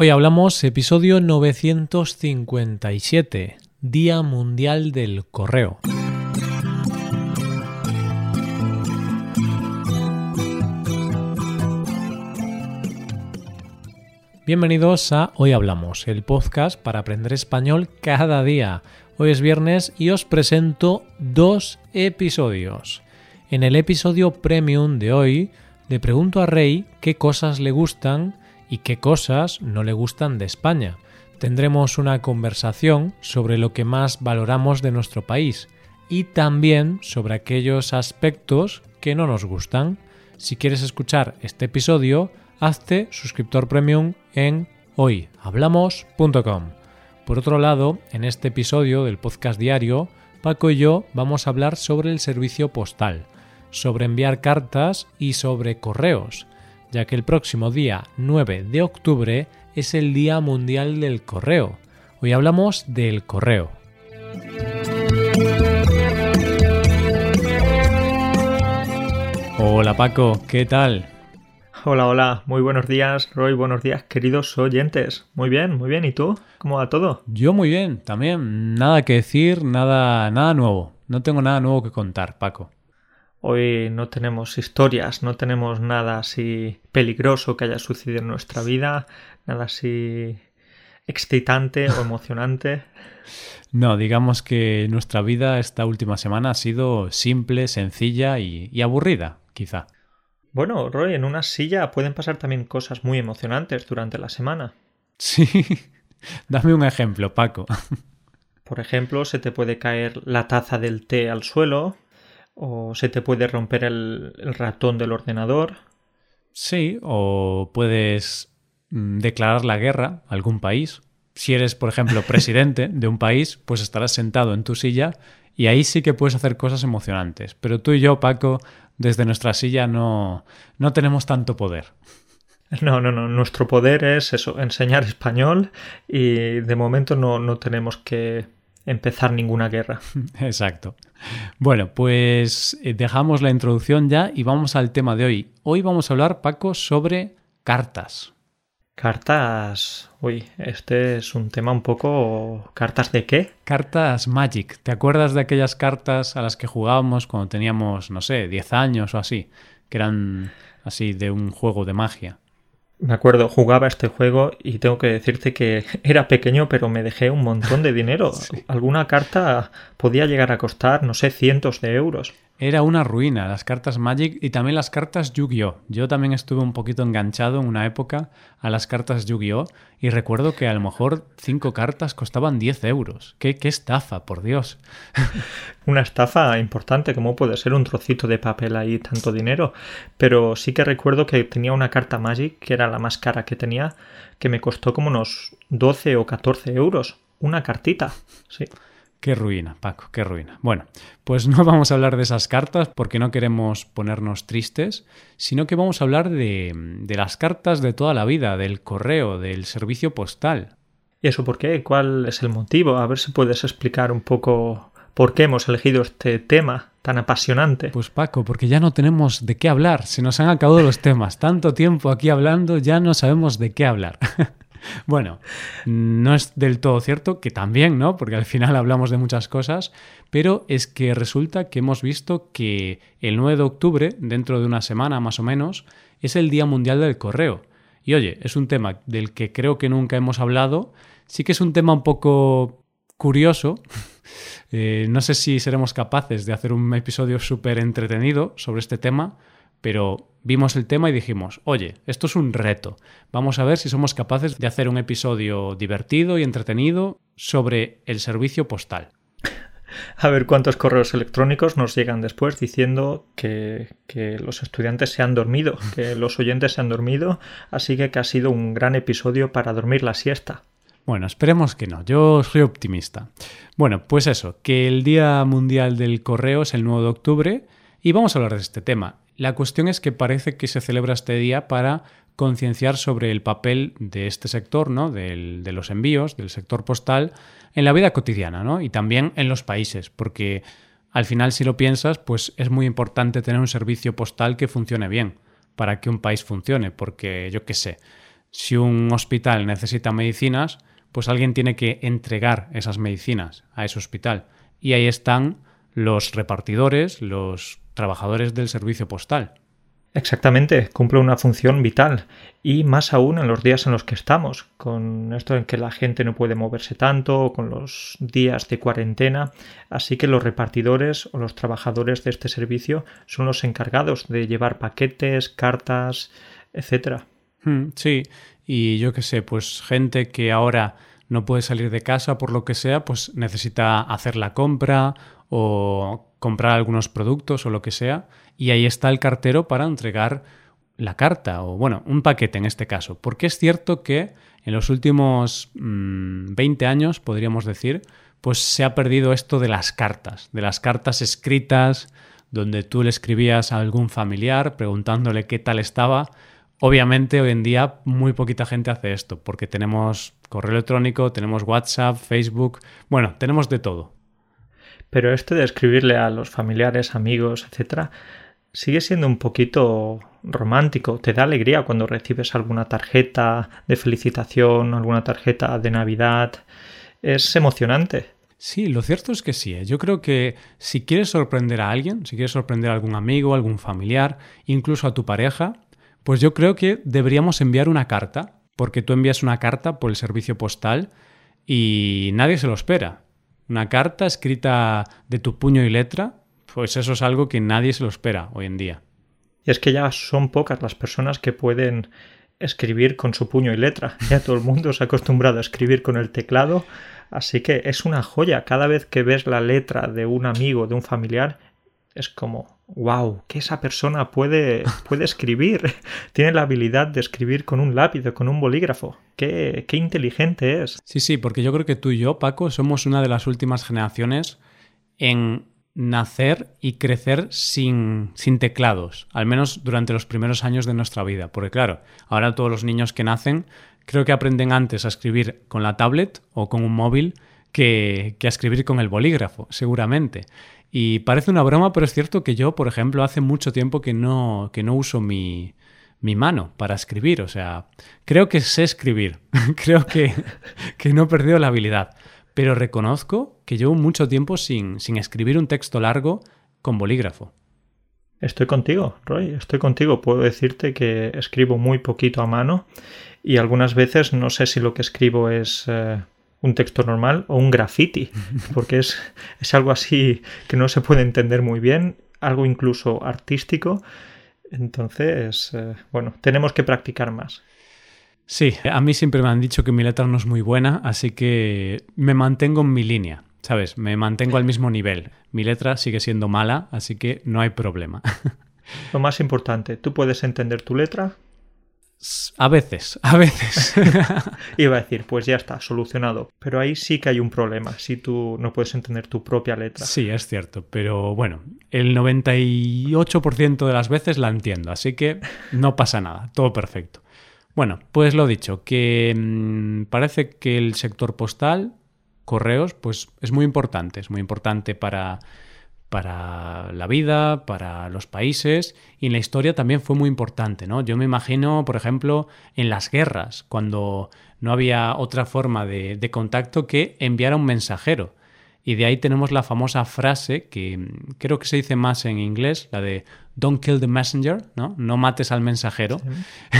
Hoy hablamos episodio 957, Día Mundial del Correo. Bienvenidos a Hoy Hablamos, el podcast para aprender español cada día. Hoy es viernes y os presento dos episodios. En el episodio premium de hoy le pregunto a Rey qué cosas le gustan y qué cosas no le gustan de España. Tendremos una conversación sobre lo que más valoramos de nuestro país y también sobre aquellos aspectos que no nos gustan. Si quieres escuchar este episodio, hazte suscriptor premium en hoyhablamos.com. Por otro lado, en este episodio del podcast diario, Paco y yo vamos a hablar sobre el servicio postal, sobre enviar cartas y sobre correos ya que el próximo día 9 de octubre es el Día Mundial del Correo. Hoy hablamos del correo. Hola Paco, ¿qué tal? Hola, hola, muy buenos días, Roy, buenos días, queridos oyentes. Muy bien, muy bien, ¿y tú? ¿Cómo va todo? Yo muy bien, también. Nada que decir, nada, nada nuevo. No tengo nada nuevo que contar, Paco. Hoy no tenemos historias, no tenemos nada así peligroso que haya sucedido en nuestra vida, nada así excitante o emocionante. No, digamos que nuestra vida esta última semana ha sido simple, sencilla y, aburrida, quizá. Bueno, Roy, en una silla pueden pasar también cosas muy emocionantes durante la semana. Sí, dame un ejemplo, Paco. Por ejemplo, se te puede caer la taza del té al suelo, o se te puede romper el, ratón del ordenador. Sí, o puedes mm, declarar la guerra a algún país. Si eres, por ejemplo, presidente de un país, pues estarás sentado en tu silla y ahí sí que puedes hacer cosas emocionantes. Pero tú y yo, Paco, desde nuestra silla no, no tenemos tanto poder. No, no, no. Nuestro poder es eso, enseñar español y de momento no, no tenemos que empezar ninguna guerra. Exacto. Bueno, pues eh, dejamos la introducción ya y vamos al tema de hoy. Hoy vamos a hablar, Paco, sobre cartas. Cartas. Uy, este es un tema un poco. ¿Cartas de qué? Cartas Magic. ¿Te acuerdas de aquellas cartas a las que jugábamos cuando teníamos, no sé, 10 años o así? Que eran así de un juego de magia. Me acuerdo, jugaba este juego y tengo que decirte que era pequeño, pero me dejé un montón de dinero. Alguna carta podía llegar a costar, no sé, cientos de euros. Era una ruina, las cartas Magic y también las cartas Yu-Gi-Oh! Yo también estuve un poquito enganchado en una época a las cartas Yu-Gi-Oh! y recuerdo que a lo mejor cinco cartas costaban 10 euros. ¡Qué, qué estafa, por Dios! una estafa importante, como puede ser un trocito de papel ahí, tanto dinero. Pero sí que recuerdo que tenía una carta Magic, que era la más cara que tenía, que me costó como unos 12 o 14 euros. Una cartita, sí. Qué ruina, Paco, qué ruina. Bueno, pues no vamos a hablar de esas cartas porque no queremos ponernos tristes, sino que vamos a hablar de, de, las cartas de toda la vida, del correo, del servicio postal. ¿Y eso por qué? ¿Cuál es el motivo? A ver si puedes explicar un poco por qué hemos elegido este tema tan apasionante. Pues Paco, porque ya no tenemos de qué hablar, se nos han acabado los temas. Tanto tiempo aquí hablando, ya no sabemos de qué hablar. Bueno, no es del todo cierto, que también, ¿no? Porque al final hablamos de muchas cosas, pero es que resulta que hemos visto que el 9 de octubre, dentro de una semana más o menos, es el Día Mundial del Correo. Y oye, es un tema del que creo que nunca hemos hablado, sí que es un tema un poco curioso. Eh, no sé si seremos capaces de hacer un episodio súper entretenido sobre este tema, pero vimos el tema y dijimos, oye, esto es un reto. Vamos a ver si somos capaces de hacer un episodio divertido y entretenido sobre el servicio postal. A ver cuántos correos electrónicos nos llegan después diciendo que, que, los estudiantes se han dormido, que los oyentes se han dormido, así que, que ha sido un gran episodio para dormir la siesta. Bueno, esperemos que no, yo soy optimista. Bueno, pues eso, que el Día Mundial del Correo es el 9 de octubre y vamos a hablar de este tema. La cuestión es que parece que se celebra este día para concienciar sobre el papel de este sector, ¿no? de los envíos, del sector postal, en la vida cotidiana, ¿no? Y también en los países, porque al final, si lo piensas, pues es muy importante tener un servicio postal que funcione bien para que un país funcione, porque yo qué sé, si un hospital necesita medicinas, pues alguien tiene que entregar esas medicinas a ese hospital. Y ahí están los repartidores, los trabajadores del servicio postal. Exactamente, cumple una función vital y más aún en los días en los que estamos, con esto en que la gente no puede moverse tanto, con los días de cuarentena, así que los repartidores o los trabajadores de este servicio son los encargados de llevar paquetes, cartas, etcétera. Hmm, sí, y yo qué sé, pues gente que ahora no puede salir de casa por lo que sea, pues necesita hacer la compra o comprar algunos productos o lo que sea, y ahí está el cartero para entregar la carta o, bueno, un paquete en este caso. Porque es cierto que en los últimos 20 mm, años, podríamos decir, pues se ha perdido esto de las cartas, de las cartas escritas, donde tú le escribías a algún familiar preguntándole qué tal estaba. Obviamente hoy en día muy poquita gente hace esto, porque tenemos correo electrónico, tenemos WhatsApp, Facebook, bueno, tenemos de todo. Pero esto de escribirle a los familiares, amigos, etcétera, sigue siendo un poquito romántico. Te da alegría cuando recibes alguna tarjeta de felicitación, alguna tarjeta de Navidad. Es emocionante. Sí, lo cierto es que sí. ¿eh? Yo creo que si quieres sorprender a alguien, si quieres sorprender a algún amigo, algún familiar, incluso a tu pareja, pues yo creo que deberíamos enviar una carta, porque tú envías una carta por el servicio postal y nadie se lo espera. Una carta escrita de tu puño y letra, pues eso es algo que nadie se lo espera hoy en día. Y es que ya son pocas las personas que pueden escribir con su puño y letra. Ya todo el mundo se ha acostumbrado a escribir con el teclado, así que es una joya. Cada vez que ves la letra de un amigo, de un familiar, es como, wow, que esa persona puede, puede escribir. Tiene la habilidad de escribir con un lápiz o con un bolígrafo. Qué, qué inteligente es. Sí, sí, porque yo creo que tú y yo, Paco, somos una de las últimas generaciones en nacer y crecer sin, sin, teclados, al menos durante los primeros años de nuestra vida. Porque claro, ahora todos los niños que nacen creo que aprenden antes a escribir con la tablet o con un móvil que, que a escribir con el bolígrafo, seguramente. Y parece una broma, pero es cierto que yo, por ejemplo, hace mucho tiempo que no, que no uso mi, mi mano para escribir. O sea, creo que sé escribir. creo que, que, no he perdido la habilidad. Pero reconozco que llevo mucho tiempo sin, sin escribir un texto largo con bolígrafo. Estoy contigo, Roy, estoy contigo. Puedo decirte que escribo muy poquito a mano y algunas veces no sé si lo que escribo es eh, un texto normal o un graffiti, porque es, es algo así que no se puede entender muy bien, algo incluso artístico. Entonces, eh, bueno, tenemos que practicar más. Sí, a mí siempre me han dicho que mi letra no es muy buena, así que me mantengo en mi línea, ¿sabes? Me mantengo al mismo nivel. Mi letra sigue siendo mala, así que no hay problema. Lo más importante, ¿tú puedes entender tu letra? A veces, a veces. Iba a decir, pues ya está, solucionado. Pero ahí sí que hay un problema, si tú no puedes entender tu propia letra. Sí, es cierto, pero bueno, el 98% de las veces la entiendo, así que no pasa nada, todo perfecto. Bueno, pues lo dicho, que mmm, parece que el sector postal, correos, pues es muy importante, es muy importante para para la vida, para los países y en la historia también fue muy importante, ¿no? Yo me imagino, por ejemplo, en las guerras, cuando no había otra forma de, de contacto que enviar a un mensajero. Y de ahí tenemos la famosa frase que creo que se dice más en inglés, la de Don't kill the messenger, ¿no? No mates al mensajero. Sí.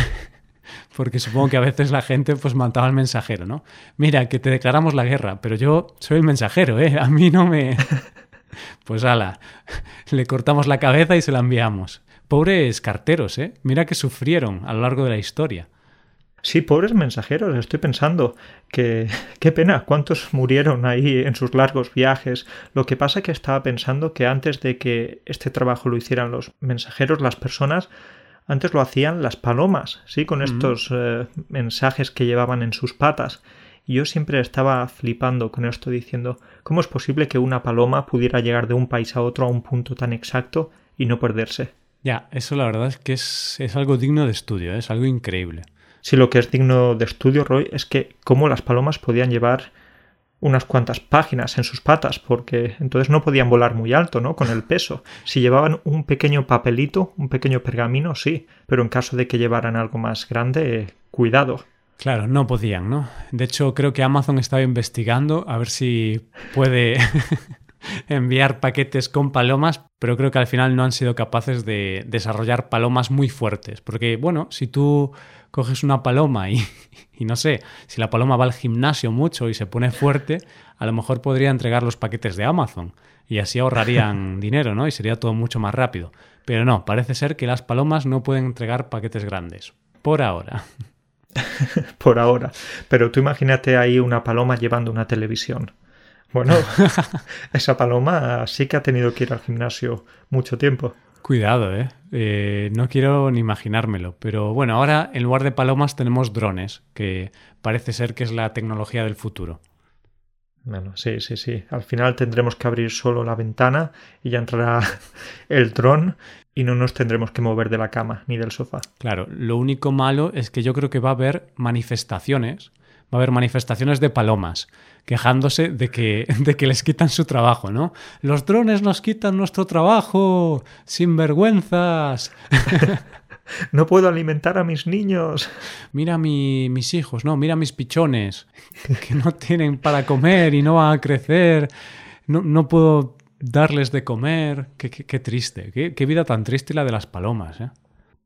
Porque supongo que a veces la gente pues mataba al mensajero, ¿no? Mira, que te declaramos la guerra, pero yo soy el mensajero, ¿eh? A mí no me... Pues ala, le cortamos la cabeza y se la enviamos. Pobres carteros, ¿eh? Mira que sufrieron a lo largo de la historia. Sí, pobres mensajeros, estoy pensando que qué pena, cuántos murieron ahí en sus largos viajes. Lo que pasa es que estaba pensando que antes de que este trabajo lo hicieran los mensajeros, las personas, antes lo hacían las palomas, sí, con estos eh, mensajes que llevaban en sus patas. Y yo siempre estaba flipando con esto diciendo, ¿cómo es posible que una paloma pudiera llegar de un país a otro a un punto tan exacto y no perderse? Ya, eso la verdad es que es, es algo digno de estudio, ¿eh? es algo increíble. Sí, lo que es digno de estudio, Roy, es que cómo las palomas podían llevar unas cuantas páginas en sus patas, porque entonces no podían volar muy alto, ¿no? Con el peso. Si llevaban un pequeño papelito, un pequeño pergamino, sí, pero en caso de que llevaran algo más grande, cuidado. Claro, no podían, ¿no? De hecho, creo que Amazon estaba investigando a ver si puede enviar paquetes con palomas, pero creo que al final no han sido capaces de desarrollar palomas muy fuertes. Porque, bueno, si tú coges una paloma y, y no sé, si la paloma va al gimnasio mucho y se pone fuerte, a lo mejor podría entregar los paquetes de Amazon y así ahorrarían dinero, ¿no? Y sería todo mucho más rápido. Pero no, parece ser que las palomas no pueden entregar paquetes grandes. Por ahora. Por ahora. Pero tú imagínate ahí una paloma llevando una televisión. Bueno, esa paloma sí que ha tenido que ir al gimnasio mucho tiempo. Cuidado, ¿eh? ¿eh? No quiero ni imaginármelo. Pero bueno, ahora en lugar de palomas tenemos drones, que parece ser que es la tecnología del futuro. Bueno, sí, sí, sí. Al final tendremos que abrir solo la ventana y ya entrará el dron y no nos tendremos que mover de la cama ni del sofá. Claro, lo único malo es que yo creo que va a haber manifestaciones, va a haber manifestaciones de palomas quejándose de que, de que les quitan su trabajo, ¿no? Los drones nos quitan nuestro trabajo, sin vergüenzas. no puedo alimentar a mis niños. Mira mis hijos, no, mira mis pichones, que no tienen para comer y no van a crecer. No, no puedo darles de comer. Qué, qué, triste, qué, qué, vida tan triste la de las palomas, ¿eh?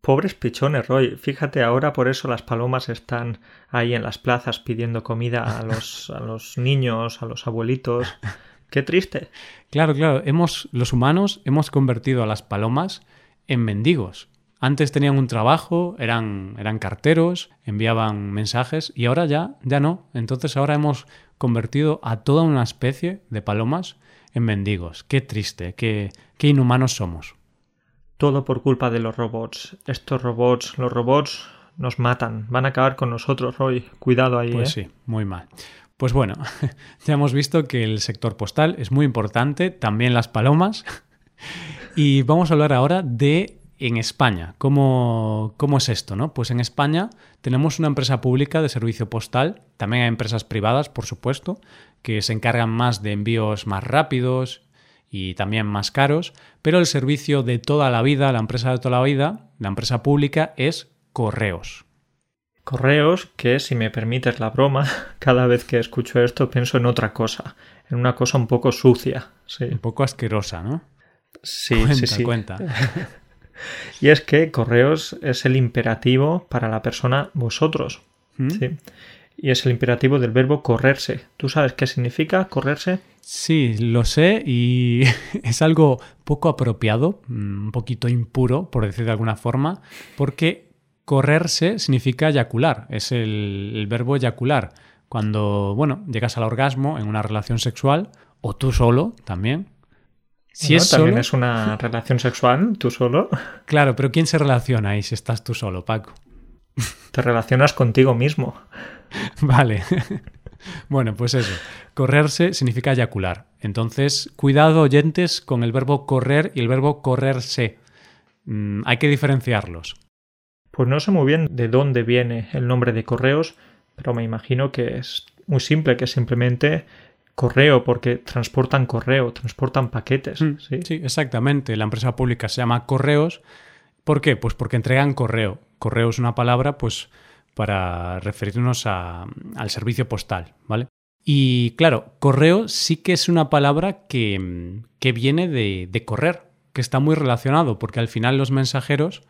Pobres pichones, Roy. Fíjate, ahora por eso las palomas están ahí en las plazas pidiendo comida a los, a los niños, a los abuelitos. Qué triste. Claro, claro. Hemos, los humanos hemos convertido a las palomas en mendigos. Antes tenían un trabajo, eran, eran carteros, enviaban mensajes y ahora ya, ya no. Entonces ahora hemos convertido a toda una especie de palomas en mendigos. Qué triste, qué, qué inhumanos somos. Todo por culpa de los robots. Estos robots, los robots nos matan, van a acabar con nosotros hoy. Cuidado ahí. Pues ¿eh? sí, muy mal. Pues bueno, ya hemos visto que el sector postal es muy importante, también las palomas. Y vamos a hablar ahora de en España. ¿Cómo, ¿Cómo, es esto? ¿no? Pues en España tenemos una empresa pública de servicio postal, también hay empresas privadas, por supuesto, que se encargan más de envíos más rápidos y también más caros, pero el servicio de toda la vida, la empresa de toda la vida, la empresa pública es correos. Correos que, si me permites la broma, cada vez que escucho esto pienso en otra cosa, en una cosa un poco sucia. Sí. Un poco asquerosa, ¿no? Sí, cuenta, sí, sí. Cuenta. y es que correos es el imperativo para la persona vosotros. ¿Mm? Sí y es el imperativo del verbo correrse. ¿Tú sabes qué significa correrse? Sí, lo sé y es algo poco apropiado, mm, un poquito impuro, por decir de alguna forma, porque correrse significa eyacular, es el, el verbo eyacular. Cuando, bueno, llegas al orgasmo en una relación sexual, o tú solo también, si es también es una relación sexual, tú solo. Claro, pero ¿quién se relaciona ahí si estás tú solo, Paco? Te relacionas contigo mismo. Vale. bueno, pues eso. Correrse significa eyacular. Entonces, cuidado oyentes con el verbo correr y el verbo correrse. Mm, hay que diferenciarlos. Pues no sé muy bien de dónde viene el nombre de correos, pero me imagino que es muy simple, que simplemente correo, porque transportan correo, transportan paquetes. Mm, ¿sí? sí, exactamente. La empresa pública se llama correos. ¿Por qué? Pues porque entregan correo. Correo es una palabra, pues para referirnos a, al servicio postal, ¿vale? Y claro, correo sí que es una palabra que, que viene de, de, correr, que está muy relacionado, porque al final los mensajeros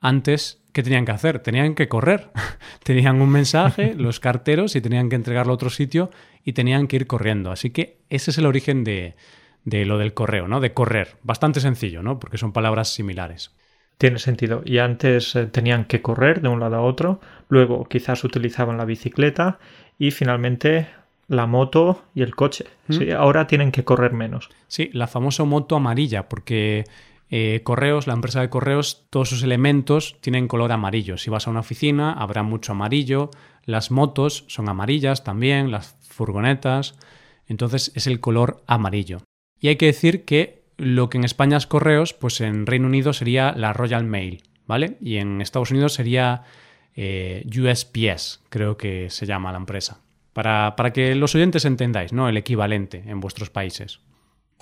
antes, ¿qué tenían que hacer? Tenían que correr. tenían un mensaje, los carteros, y tenían que entregarlo a otro sitio y tenían que ir corriendo. Así que ese es el origen de, de lo del correo, ¿no? De correr. Bastante sencillo, ¿no? Porque son palabras similares. Tiene sentido. Y antes eh, tenían que correr de un lado a otro, luego quizás utilizaban la bicicleta y finalmente la moto y el coche. ¿Mm? ¿sí? Ahora tienen que correr menos. Sí, la famosa moto amarilla, porque eh, Correos, la empresa de Correos, todos sus elementos tienen color amarillo. Si vas a una oficina, habrá mucho amarillo. Las motos son amarillas también, las furgonetas. Entonces es el color amarillo. Y hay que decir que lo que en España es correos, pues en Reino Unido sería la Royal Mail, ¿vale? Y en Estados Unidos sería eh, USPS, creo que se llama la empresa. Para, para que los oyentes entendáis, ¿no? El equivalente en vuestros países.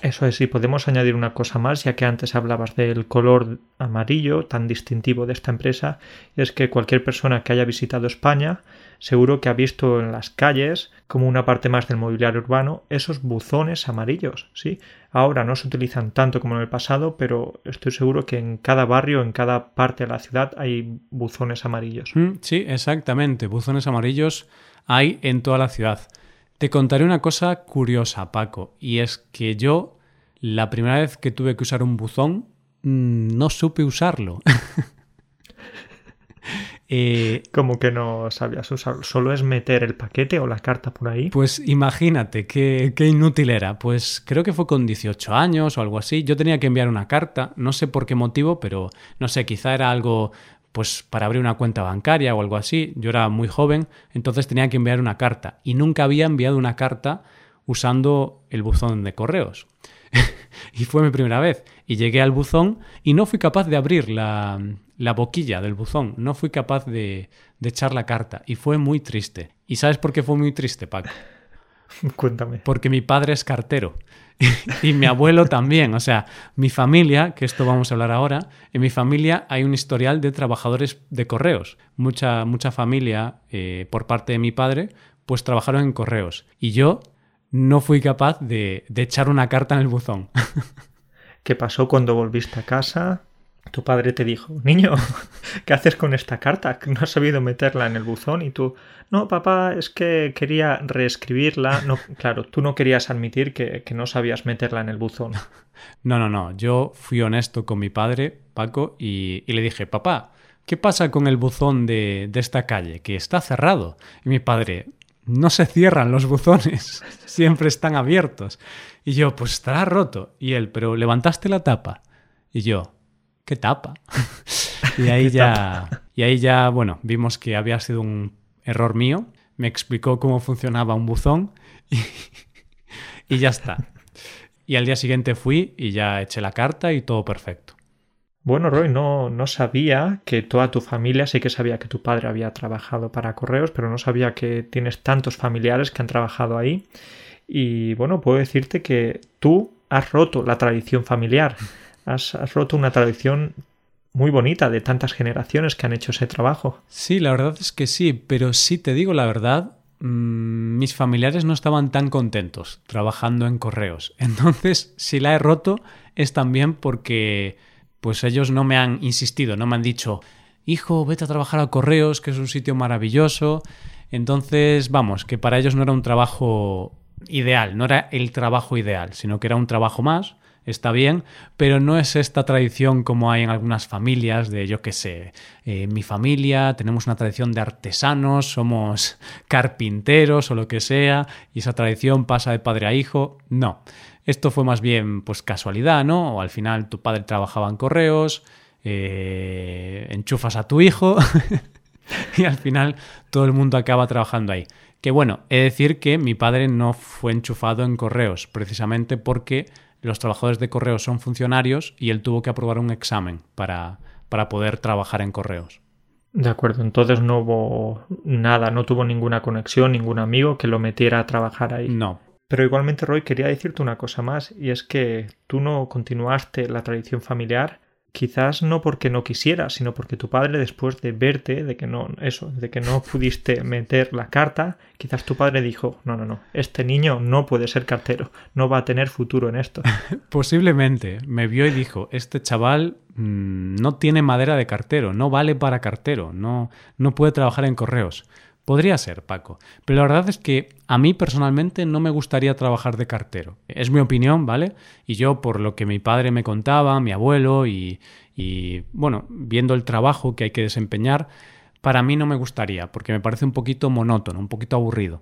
Eso es, y podemos añadir una cosa más, ya que antes hablabas del color amarillo tan distintivo de esta empresa, y es que cualquier persona que haya visitado España seguro que ha visto en las calles, como una parte más del mobiliario urbano, esos buzones amarillos, ¿sí? Ahora no se utilizan tanto como en el pasado, pero estoy seguro que en cada barrio, en cada parte de la ciudad hay buzones amarillos. Mm, sí, exactamente, buzones amarillos hay en toda la ciudad. Te contaré una cosa curiosa, Paco, y es que yo, la primera vez que tuve que usar un buzón, mm, no supe usarlo. eh, ¿Cómo que no sabías usarlo? ¿Solo es meter el paquete o la carta por ahí? Pues imagínate qué, qué inútil era. Pues creo que fue con 18 años o algo así. Yo tenía que enviar una carta, no sé por qué motivo, pero no sé, quizá era algo pues para abrir una cuenta bancaria o algo así. Yo era muy joven, entonces tenía que enviar una carta y nunca había enviado una carta usando el buzón de correos. y fue mi primera vez. Y llegué al buzón y no fui capaz de abrir la, la boquilla del buzón, no fui capaz de, de echar la carta y fue muy triste. ¿Y sabes por qué fue muy triste, Paco? Cuéntame. Porque mi padre es cartero y mi abuelo también. O sea, mi familia, que esto vamos a hablar ahora, en mi familia hay un historial de trabajadores de correos. Mucha, mucha familia, eh, por parte de mi padre, pues trabajaron en correos. Y yo no fui capaz de, de echar una carta en el buzón. ¿Qué pasó cuando volviste a casa? Tu padre te dijo, niño, ¿qué haces con esta carta? No has sabido meterla en el buzón y tú, no, papá, es que quería reescribirla. No, claro, tú no querías admitir que, que, no sabías meterla en el buzón. No, no, no, yo fui honesto con mi padre, Paco, y, y le dije, papá, ¿qué pasa con el buzón de, de esta calle? Que está cerrado. Y mi padre, no se cierran los buzones, siempre están abiertos. Y yo, pues estará roto. Y él, pero levantaste la tapa. Y yo, ¿qué tapa? y ahí ya, y ahí ya, bueno, vimos que había sido un error mío. Me explicó cómo funcionaba un buzón y, y ya está. Y al día siguiente fui y ya eché la carta y todo perfecto. Bueno, Roy, no, no sabía que toda tu familia, sí que sabía que tu padre había trabajado para correos, pero no sabía que tienes tantos familiares que han trabajado ahí. Y bueno, puedo decirte que tú has roto la tradición familiar. Has, roto una tradición muy bonita de tantas generaciones que han hecho ese trabajo. Sí, la verdad es que sí, pero sí te digo la verdad, mmm, mis familiares no estaban tan contentos trabajando en correos. Entonces, si la he roto es también porque pues ellos no me han insistido, no me han dicho, hijo, vete a trabajar a correos, que es un sitio maravilloso. Entonces, vamos, que para ellos no era un trabajo ideal, no era el trabajo ideal, sino que era un trabajo más está bien, pero no es esta tradición como hay en algunas familias de, yo qué sé, eh, mi familia tenemos una tradición de artesanos, somos carpinteros o lo que sea, y esa tradición pasa de padre a hijo. No, esto fue más bien pues casualidad, ¿no? O al final tu padre trabajaba en correos, eh, enchufas a tu hijo y al final todo el mundo acaba trabajando ahí. Que bueno, he de decir que mi padre no fue enchufado en correos, precisamente porque los trabajadores de correos son funcionarios y él tuvo que aprobar un examen para, para poder trabajar en correos. De acuerdo, entonces no hubo nada, no tuvo ninguna conexión, ningún amigo que lo metiera a trabajar ahí. No. Pero igualmente, Roy, quería decirte una cosa más, y es que tú no continuaste la tradición familiar quizás no porque no quisieras, sino porque tu padre después de verte, de que no, eso, de que no pudiste meter la carta, quizás tu padre dijo, no, no, no, este niño no puede ser cartero, no va a tener futuro en esto. Posiblemente, me vio y dijo, este chaval mmm, no tiene madera de cartero, no vale para cartero, no, no puede trabajar en correos. Podría ser, Paco. Pero la verdad es que a mí personalmente no me gustaría trabajar de cartero. Es mi opinión, ¿vale? Y yo, por lo que mi padre me contaba, mi abuelo y, y bueno, viendo el trabajo que hay que desempeñar, para mí no me gustaría, porque me parece un poquito monótono, un poquito aburrido.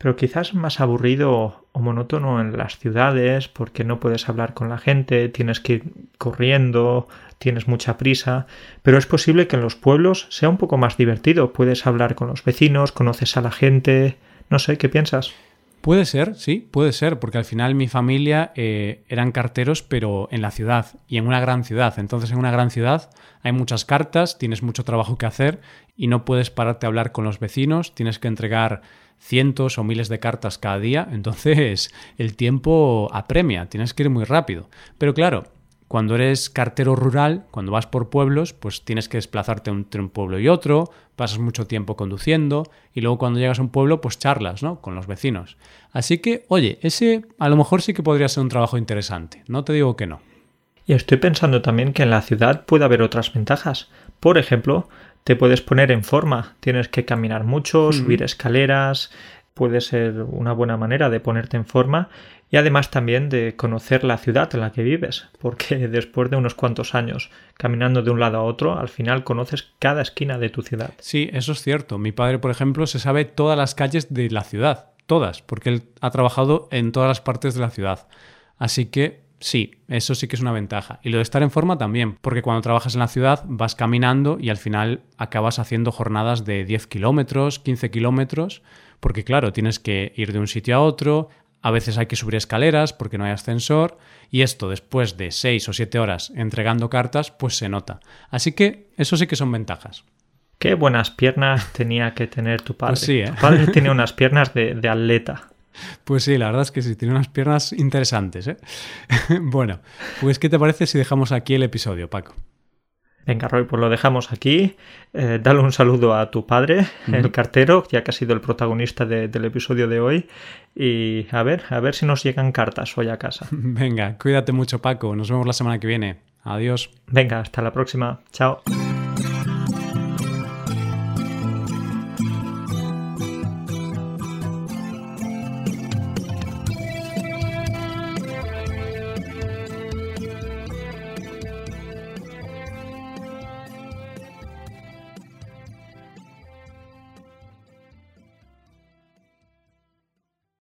Pero quizás más aburrido o monótono en las ciudades, porque no puedes hablar con la gente, tienes que ir corriendo, tienes mucha prisa, pero es posible que en los pueblos sea un poco más divertido, puedes hablar con los vecinos, conoces a la gente, no sé, ¿qué piensas? Puede ser, sí, puede ser, porque al final mi familia eh, eran carteros, pero en la ciudad y en una gran ciudad. Entonces, en una gran ciudad hay muchas cartas, tienes mucho trabajo que hacer y no puedes pararte a hablar con los vecinos, tienes que entregar cientos o miles de cartas cada día, entonces el tiempo apremia, tienes que ir muy rápido. Pero claro, cuando eres cartero rural, cuando vas por pueblos, pues tienes que desplazarte entre un pueblo y otro, pasas mucho tiempo conduciendo y luego cuando llegas a un pueblo, pues charlas, ¿no? Con los vecinos. Así que, oye, ese a lo mejor sí que podría ser un trabajo interesante, no te digo que no. Y estoy pensando también que en la ciudad puede haber otras ventajas. Por ejemplo, te puedes poner en forma, tienes que caminar mucho, subir escaleras, puede ser una buena manera de ponerte en forma y además también de conocer la ciudad en la que vives, porque después de unos cuantos años caminando de un lado a otro, al final conoces cada esquina de tu ciudad. Sí, eso es cierto. Mi padre, por ejemplo, se sabe todas las calles de la ciudad, todas, porque él ha trabajado en todas las partes de la ciudad. Así que sí, eso sí que es una ventaja. Y lo de estar en forma también, porque cuando trabajas en la ciudad vas caminando y al final acabas haciendo jornadas de 10 kilómetros, 15 kilómetros, porque claro, tienes que ir de un sitio a otro, a veces hay que subir escaleras porque no hay ascensor y esto después de seis o siete horas entregando cartas pues se nota. Así que eso sí que son ventajas. Qué buenas piernas tenía que tener tu padre. Pues sí, ¿eh? Tu padre tiene unas piernas de, de, atleta. Pues sí, la verdad es que sí, tiene unas piernas interesantes. ¿eh? bueno, pues ¿qué te parece si dejamos aquí el episodio, Paco? Venga, Roy, pues lo dejamos aquí. Eh, dale un saludo a tu padre, el cartero, ya que ha sido el protagonista de, del episodio de hoy. Y a ver, a ver si nos llegan cartas hoy a casa. Venga, cuídate mucho, Paco. Nos vemos la semana que viene. Adiós. Venga, hasta la próxima. Chao.